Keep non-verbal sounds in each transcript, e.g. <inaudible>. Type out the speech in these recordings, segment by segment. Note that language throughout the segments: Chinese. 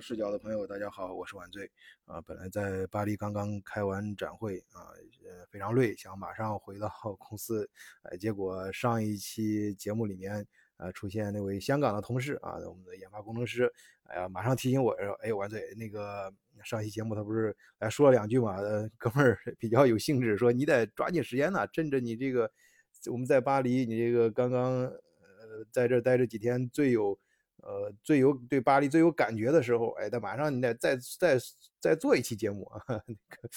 视角的朋友，大家好，我是晚醉啊。本来在巴黎刚刚开完展会啊，呃，非常累，想马上回到 <laughs> 公司，哎，结果上一期节目里面啊，出现那位香港的同事啊，我们的研发工程师，哎呀，马上提醒我说，哎，晚醉，那个上期节目他不是来说了两句嘛？呃，哥们儿比较有兴致，说你得抓紧时间呢，趁着你这个我们在巴黎，你这个刚刚呃在这待着几天最有。呃，最有对巴黎最有感觉的时候，哎，他马上你得再再再做一期节目啊，<laughs> 那个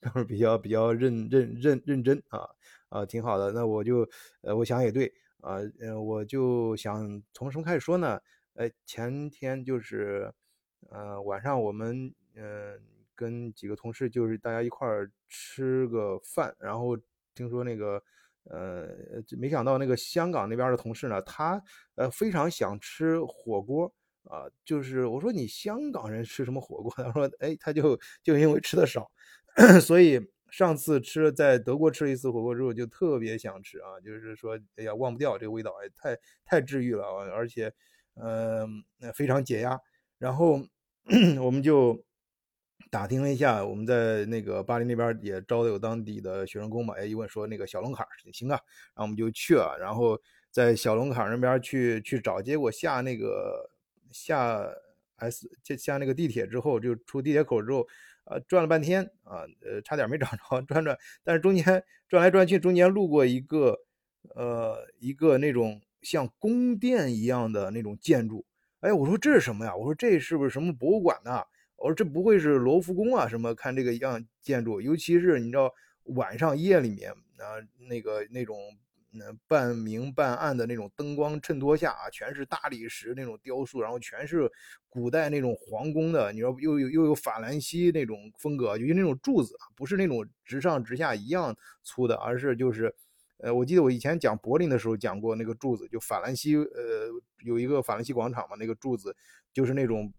哥们比较比较认认认认真啊啊，挺好的。那我就呃，我想也对啊，呃，我就想从什么开始说呢？呃，前天就是呃晚上我们嗯跟几个同事就是大家一块儿吃个饭，然后听说那个。呃，没想到那个香港那边的同事呢，他呃非常想吃火锅啊，就是我说你香港人吃什么火锅？<laughs> 他说，哎，他就就因为吃的少，所以上次吃在德国吃了一次火锅之后，就特别想吃啊，就是说，哎呀，忘不掉这个味道，哎，太太治愈了，而且，呃，非常解压。然后 <clears throat> 我们就。打听了一下，我们在那个巴黎那边也招的有当地的学生工嘛，哎，一问说那个小龙坎行啊，然后我们就去了，然后在小龙坎那边去去找，结果下那个下 S 下下那个地铁之后，就出地铁口之后，呃，转了半天啊，呃，差点没找着，转转，但是中间转来转去，中间路过一个呃一个那种像宫殿一样的那种建筑，哎，我说这是什么呀？我说这是不是什么博物馆呢？我说这不会是罗浮宫啊？什么看这个样建筑，尤其是你知道晚上夜里面啊，那个那种嗯半明半暗的那种灯光衬托下啊，全是大理石那种雕塑，然后全是古代那种皇宫的，你说又有又有法兰西那种风格，尤其那种柱子不是那种直上直下一样粗的，而是就是呃，我记得我以前讲柏林的时候讲过那个柱子，就法兰西呃有一个法兰西广场嘛，那个柱子就是那种。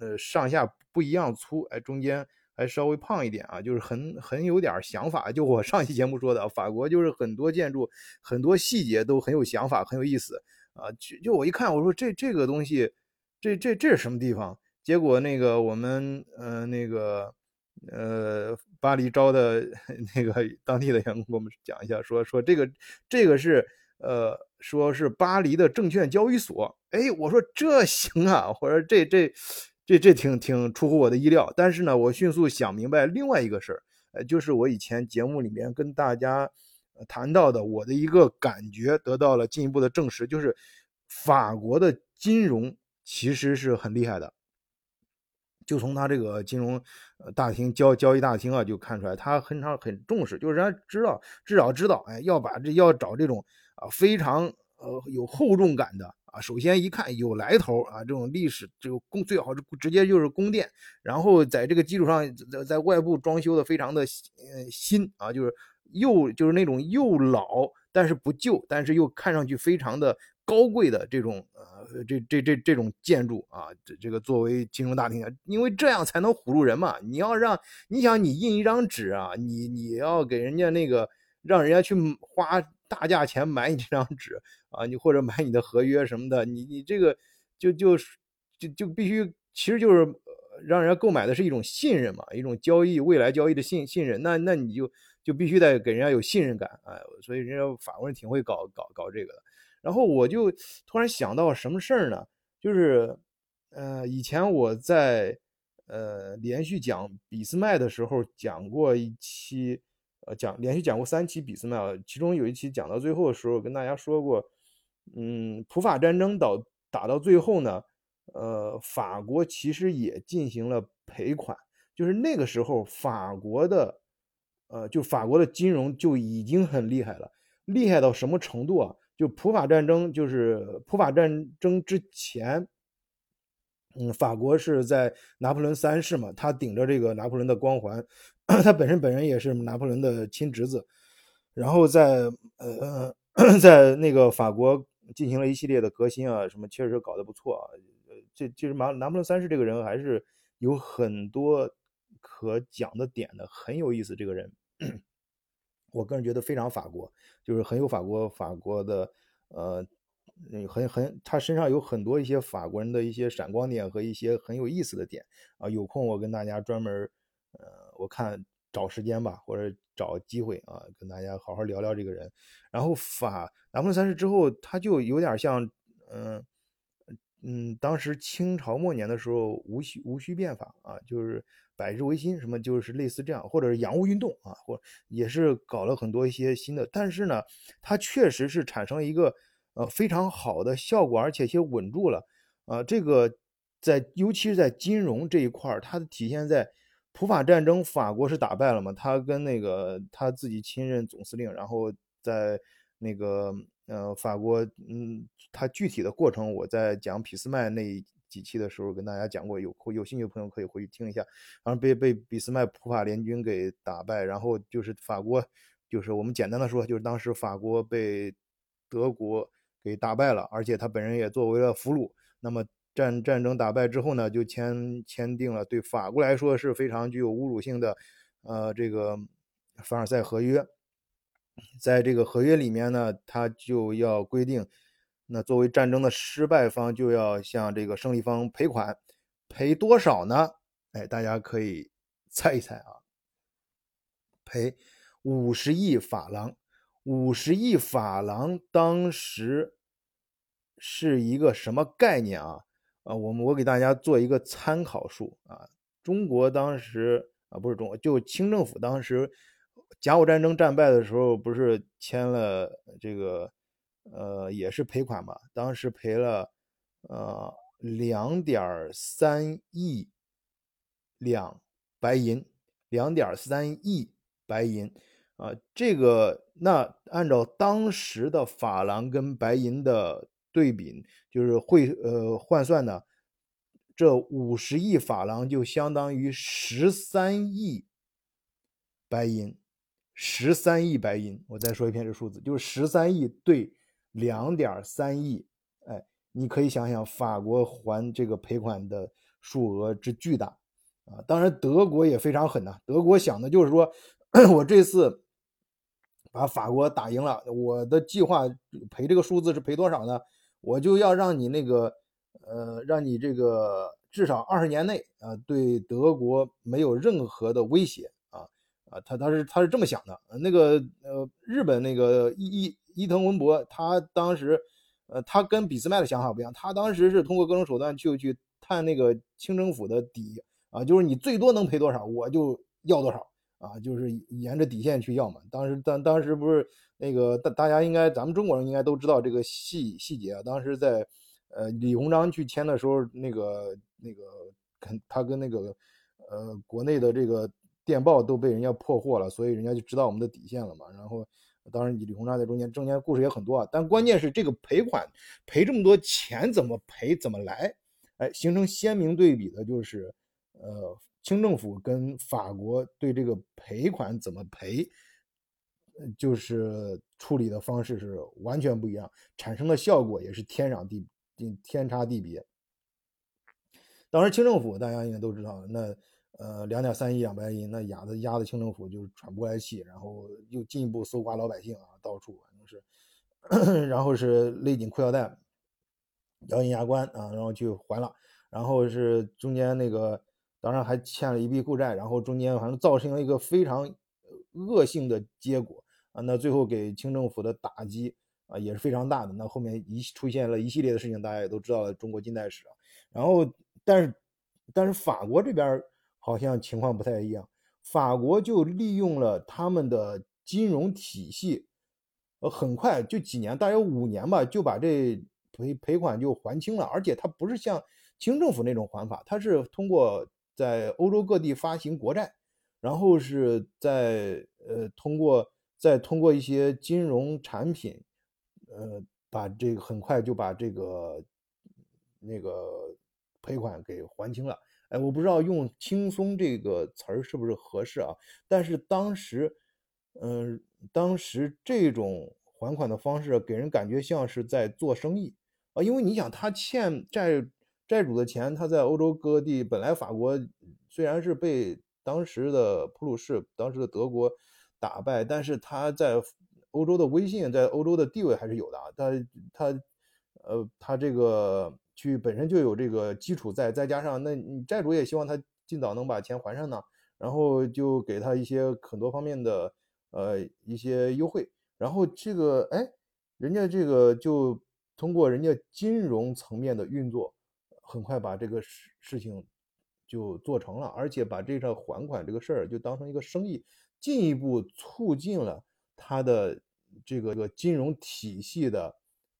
呃，上下不一样粗，哎，中间还稍微胖一点啊，就是很很有点想法。就我 <laughs> 上期节目说的，法国就是很多建筑很多细节都很有想法，很有意思啊。就就我一看，我说这这个东西，这这这是什么地方？结果那个我们呃那个呃巴黎招的那个当地的员工给我们讲一下，说说这个这个是呃说是巴黎的证券交易所。哎，我说这行啊，我说这这。这这挺挺出乎我的意料，但是呢，我迅速想明白另外一个事儿，呃，就是我以前节目里面跟大家谈到的，我的一个感觉得到了进一步的证实，就是法国的金融其实是很厉害的，就从他这个金融大厅交交易大厅啊就看出来，他很常很重视，就是人家知道至少知道，哎，要把这要找这种啊非常呃有厚重感的。啊，首先一看有来头啊，这种历史这个宫最好是直接就是宫殿，然后在这个基础上，在在外部装修的非常的呃新啊，就是又就是那种又老但是不旧，但是又看上去非常的高贵的这种呃这这这这种建筑啊，这这个作为金融大厅，因为这样才能唬住人嘛。你要让你想你印一张纸啊，你你要给人家那个让人家去花。大价钱买你这张纸啊，你或者买你的合约什么的，你你这个就就就就必须，其实就是让人家购买的是一种信任嘛，一种交易未来交易的信信任，那那你就就必须得给人家有信任感哎，所以人家法国人挺会搞搞搞这个的。然后我就突然想到什么事儿呢？就是呃，以前我在呃连续讲俾斯麦的时候讲过一期。呃，讲连续讲过三期俾斯麦了，其中有一期讲到最后的时候，跟大家说过，嗯，普法战争到打到最后呢，呃，法国其实也进行了赔款，就是那个时候法国的，呃，就法国的金融就已经很厉害了，厉害到什么程度啊？就普法战争，就是普法战争之前，嗯，法国是在拿破仑三世嘛，他顶着这个拿破仑的光环。<clears throat> 他本身本人也是拿破仑的亲侄子，然后在呃 <clears throat> 在那个法国进行了一系列的革新啊，什么确实搞得不错啊。这其实拿拿破仑三世这个人还是有很多可讲的点的，很有意思。这个人，<clears throat> 我个人觉得非常法国，就是很有法国法国的呃很很，他身上有很多一些法国人的一些闪光点和一些很有意思的点啊。有空我跟大家专门，呃，我看找时间吧，或者找机会啊，跟大家好好聊聊这个人。然后法拿破仑三世之后，他就有点像，嗯嗯，当时清朝末年的时候，戊戌戊戌变法啊，就是百日维新什么，就是类似这样，或者是洋务运动啊，或也是搞了很多一些新的。但是呢，他确实是产生一个。呃，非常好的效果，而且且稳住了。啊，这个在尤其是在金融这一块儿，它的体现在普法战争，法国是打败了嘛？他跟那个他自己亲任总司令，然后在那个呃法国，嗯，他具体的过程我在讲俾斯麦那几期的时候跟大家讲过，有有兴趣的朋友可以回去听一下。然后被被俾斯麦普法联军给打败，然后就是法国，就是我们简单的说，就是当时法国被德国。给打败了，而且他本人也作为了俘虏。那么战战争打败之后呢，就签签订了对法国来说是非常具有侮辱性的，呃，这个凡尔赛合约。在这个合约里面呢，他就要规定，那作为战争的失败方就要向这个胜利方赔款，赔多少呢？哎，大家可以猜一猜啊，赔五十亿法郎。五十亿法郎当时。是一个什么概念啊？啊，我们我给大家做一个参考数啊。中国当时啊，不是中国，就清政府当时甲午战争战败的时候，不是签了这个呃，也是赔款嘛？当时赔了呃两点三亿两白银，两点三亿白银啊。这个那按照当时的法郎跟白银的。对比就是会呃换算呢，这五十亿法郎就相当于十三亿白银，十三亿白银。我再说一遍这数字，就是十三亿对两点三亿。哎，你可以想想法国还这个赔款的数额之巨大啊！当然德国也非常狠呐，德国想的就是说我这次把法国打赢了，我的计划赔这个数字是赔多少呢？我就要让你那个，呃，让你这个至少二十年内啊，对德国没有任何的威胁啊啊，他他是他是这么想的。那个呃，日本那个伊伊伊藤文博，他当时，呃，他跟俾斯麦的想法不一样，他当时是通过各种手段去去探那个清政府的底啊，就是你最多能赔多少，我就要多少啊，就是沿着底线去要嘛。当时当当时不是。那个大大家应该，咱们中国人应该都知道这个细细节啊。当时在，呃，李鸿章去签的时候，那个那个肯他跟那个，呃，国内的这个电报都被人家破获了，所以人家就知道我们的底线了嘛。然后，当然李鸿章在中间，中间故事也很多啊。但关键是这个赔款赔这么多钱怎么赔怎么来？哎，形成鲜明对比的就是，呃，清政府跟法国对这个赔款怎么赔。就是处理的方式是完全不一样，产生的效果也是天壤地天差地别。当时清政府大家应该都知道，那呃两点三亿两白银，那压的压的清政府就是喘不过来气，然后又进一步搜刮老百姓啊，到处反正是，<coughs> 然后是勒紧裤腰带，咬紧牙关啊，然后去还了，然后是中间那个当然还欠了一笔负债，然后中间反正造成了一个非常恶性的结果。啊，那最后给清政府的打击啊也是非常大的。那后面一出现了一系列的事情，大家也都知道了中国近代史啊。然后，但是，但是法国这边好像情况不太一样，法国就利用了他们的金融体系，呃，很快就几年，大约五年吧，就把这赔赔款就还清了。而且它不是像清政府那种还法，它是通过在欧洲各地发行国债，然后是在呃通过。再通过一些金融产品，呃，把这个很快就把这个那个赔款给还清了。哎，我不知道用“轻松”这个词儿是不是合适啊？但是当时，嗯，当时这种还款的方式给人感觉像是在做生意啊，因为你想，他欠债债主的钱，他在欧洲各地，本来法国虽然是被当时的普鲁士、当时的德国。打败，但是他在欧洲的威信，在欧洲的地位还是有的啊。他他呃，他这个去本身就有这个基础在，再加上那你债主也希望他尽早能把钱还上呢，然后就给他一些很多方面的呃一些优惠，然后这个哎，人家这个就通过人家金融层面的运作，很快把这个事事情就做成了，而且把这个还款这个事儿就当成一个生意，进一步促进了他的这个这个金融体系的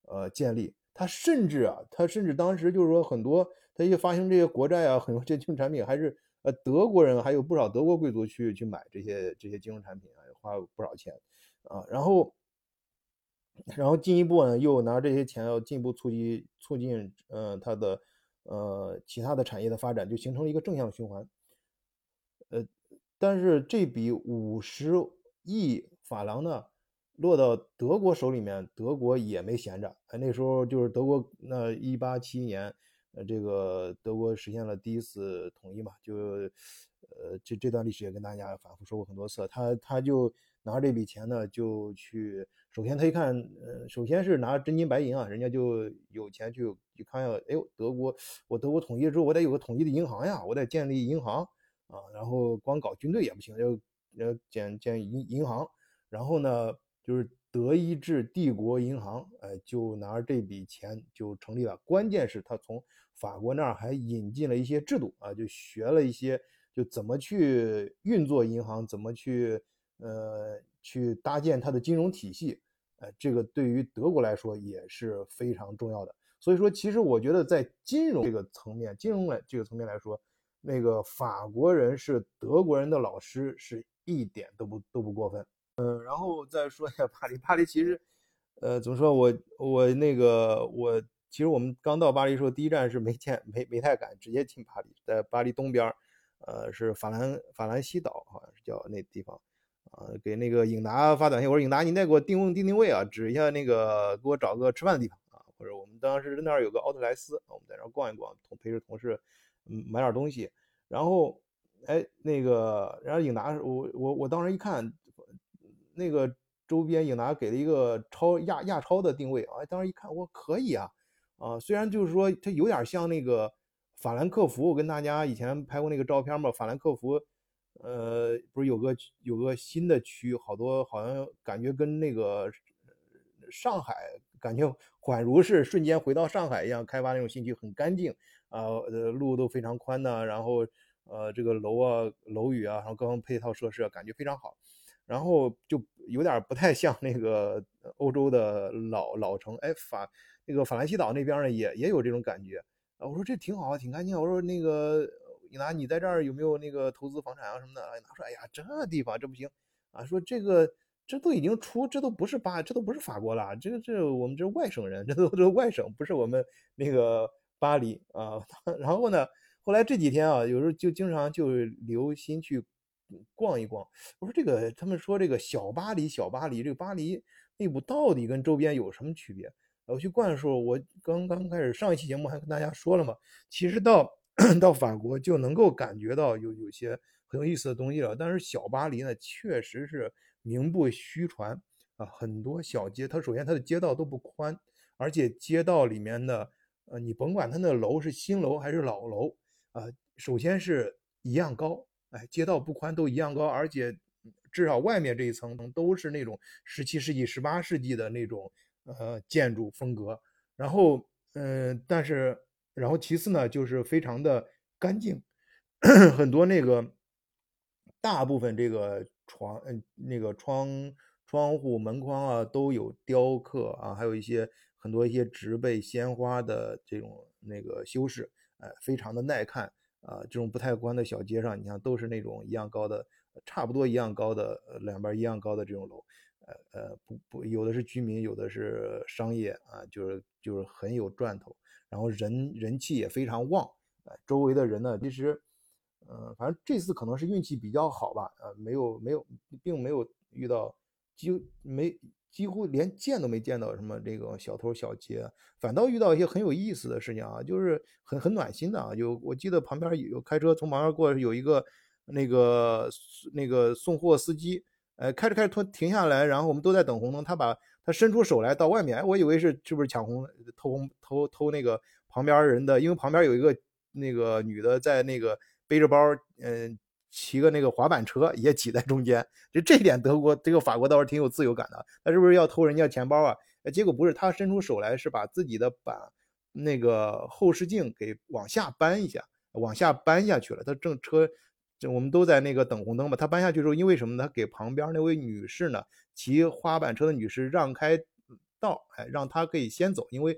呃建立。他甚至啊，他甚至当时就是说很多，他一发行这些国债啊，很多这金融产品还是呃德国人，还有不少德国贵族去去买这些这些金融产品啊，花不少钱啊。然后，然后进一步呢，又拿这些钱要进一步促进促进呃他的呃其他的产业的发展，就形成了一个正向循环。呃，但是这笔五十亿法郎呢？落到德国手里面，德国也没闲着。哎，那时候就是德国那一八七一年，呃，这个德国实现了第一次统一嘛，就，呃，这这段历史也跟大家反复说过很多次。他他就拿这笔钱呢，就去，首先他一看，呃，首先是拿真金白银啊，人家就有钱去去看呀。哎呦，德国，我德国统一之后，我得有个统一的银行呀，我得建立银行啊。然后光搞军队也不行，要要建建银银行，然后呢？就是德意志帝国银行，哎，就拿这笔钱就成立了。关键是他从法国那儿还引进了一些制度啊，就学了一些，就怎么去运作银行，怎么去呃去搭建它的金融体系，呃，这个对于德国来说也是非常重要的。所以说，其实我觉得在金融这个层面，金融来这个层面来说，那个法国人是德国人的老师，是一点都不都不过分。嗯，然后再说一下巴黎。巴黎其实，呃，怎么说？我我那个我，其实我们刚到巴黎的时候，第一站是没见没没太敢直接进巴黎，在巴黎东边呃，是法兰法兰西岛，好像是叫那地方，啊，给那个颖达发短信，我说颖达，你再给我定定定位啊，指一下那个给我找个吃饭的地方啊，或者我们当时那儿有个奥特莱斯，我们在那儿逛一逛，同陪着同事嗯买点东西，然后，哎，那个，然后颖达，我我我当时一看。那个周边影达给了一个超亚亚超的定位啊，当时一看，我可以啊，啊，虽然就是说它有点像那个法兰克福，我跟大家以前拍过那个照片嘛，法兰克福，呃，不是有个有个新的区，好多好像感觉跟那个上海感觉恍如是瞬间回到上海一样，开发那种新区很干净啊，呃，路都非常宽呐，然后呃，这个楼啊楼宇啊，然后各方配套设施啊感觉非常好。然后就有点不太像那个欧洲的老老城，哎，法那个法兰西岛那边呢也也有这种感觉啊。我说这挺好，挺干净。我说那个你拿你在这儿有没有那个投资房产啊什么的？哎，拿说，哎呀，这地方这不行啊。说这个这都已经出，这都不是巴，这都不是法国了。这个这我们这外省人，这都这外省，不是我们那个巴黎啊。<laughs> 然后呢，后来这几天啊，有时候就经常就留心去。逛一逛，我说这个，他们说这个小巴黎，小巴黎，这个巴黎内部到底跟周边有什么区别？我去逛的时候，我刚刚开始上一期节目还跟大家说了嘛，其实到到法国就能够感觉到有有些很有意思的东西了。但是小巴黎呢，确实是名不虚传啊，很多小街，它首先它的街道都不宽，而且街道里面的，呃，你甭管它那楼是新楼还是老楼啊，首先是一样高。哎，街道不宽都一样高，而且至少外面这一层都是那种十七世纪、十八世纪的那种呃建筑风格。然后，嗯，但是，然后其次呢，就是非常的干净，<coughs> 很多那个大部分这个床，嗯，那个窗窗户门框啊都有雕刻啊，还有一些很多一些植被、鲜花的这种那个修饰，哎，非常的耐看。啊，这种不太宽的小街上，你像都是那种一样高的，差不多一样高的，两边一样高的这种楼，呃呃，不不，有的是居民，有的是商业啊，就是就是很有赚头，然后人人气也非常旺，呃，周围的人呢，其实，呃，反正这次可能是运气比较好吧，呃，没有没有，并没有遇到，几没。几乎连见都没见到什么这个小偷小劫，反倒遇到一些很有意思的事情啊，就是很很暖心的啊。就我记得旁边有开车从旁边过，有一个那个那个送货司机，呃，开着开着突然停下来，然后我们都在等红灯，他把他伸出手来到外面，我以为是是不是抢红偷红偷偷那个旁边人的，因为旁边有一个那个女的在那个背着包，嗯，骑个那个滑板车也挤在中间。就这点，德国这个法国倒是挺有自由感的。他是不是要偷人家钱包啊？结果不是，他伸出手来是把自己的把那个后视镜给往下扳一下，往下扳下去了。他正车。这我们都在那个等红灯嘛，他搬下去之后，因为什么呢？他给旁边那位女士呢，骑滑板车的女士让开道，哎，让她可以先走。因为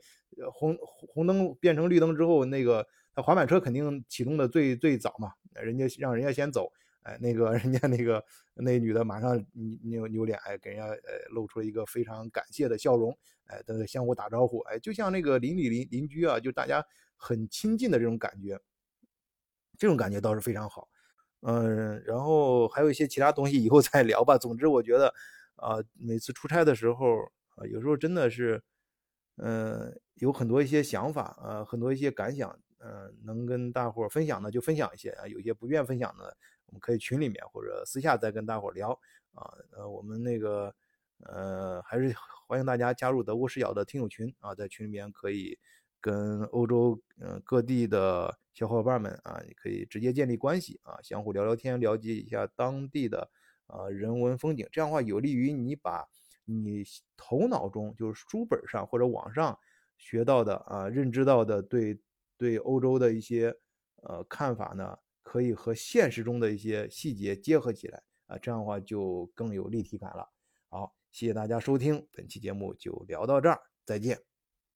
红红灯变成绿灯之后，那个滑板车肯定启动的最最早嘛，人家让人家先走，哎，那个 <laughs> 人家那个那女的马上扭扭脸，哎，给人家呃露出了一个非常感谢的笑容，哎，都相互打招呼，哎，就像那个邻里邻邻居啊，就大家很亲近的这种感觉，这种感觉倒是非常好。嗯，然后还有一些其他东西，以后再聊吧。总之，我觉得，啊，每次出差的时候，啊，有时候真的是，嗯，有很多一些想法，啊，很多一些感想，嗯，能跟大伙分享的就分享一些啊，有些不愿分享的，我们可以群里面或者私下再跟大伙聊啊。呃，我们那个，呃，还是欢迎大家加入德国视角的听友群啊，在群里面可以。跟欧洲嗯各地的小伙伴们啊，你可以直接建立关系啊，相互聊聊天，了解一下当地的啊人文风景，这样的话有利于你把你头脑中就是书本上或者网上学到的啊认知到的对对欧洲的一些呃看法呢，可以和现实中的一些细节结合起来啊，这样的话就更有立体感了。好，谢谢大家收听本期节目，就聊到这儿，再见。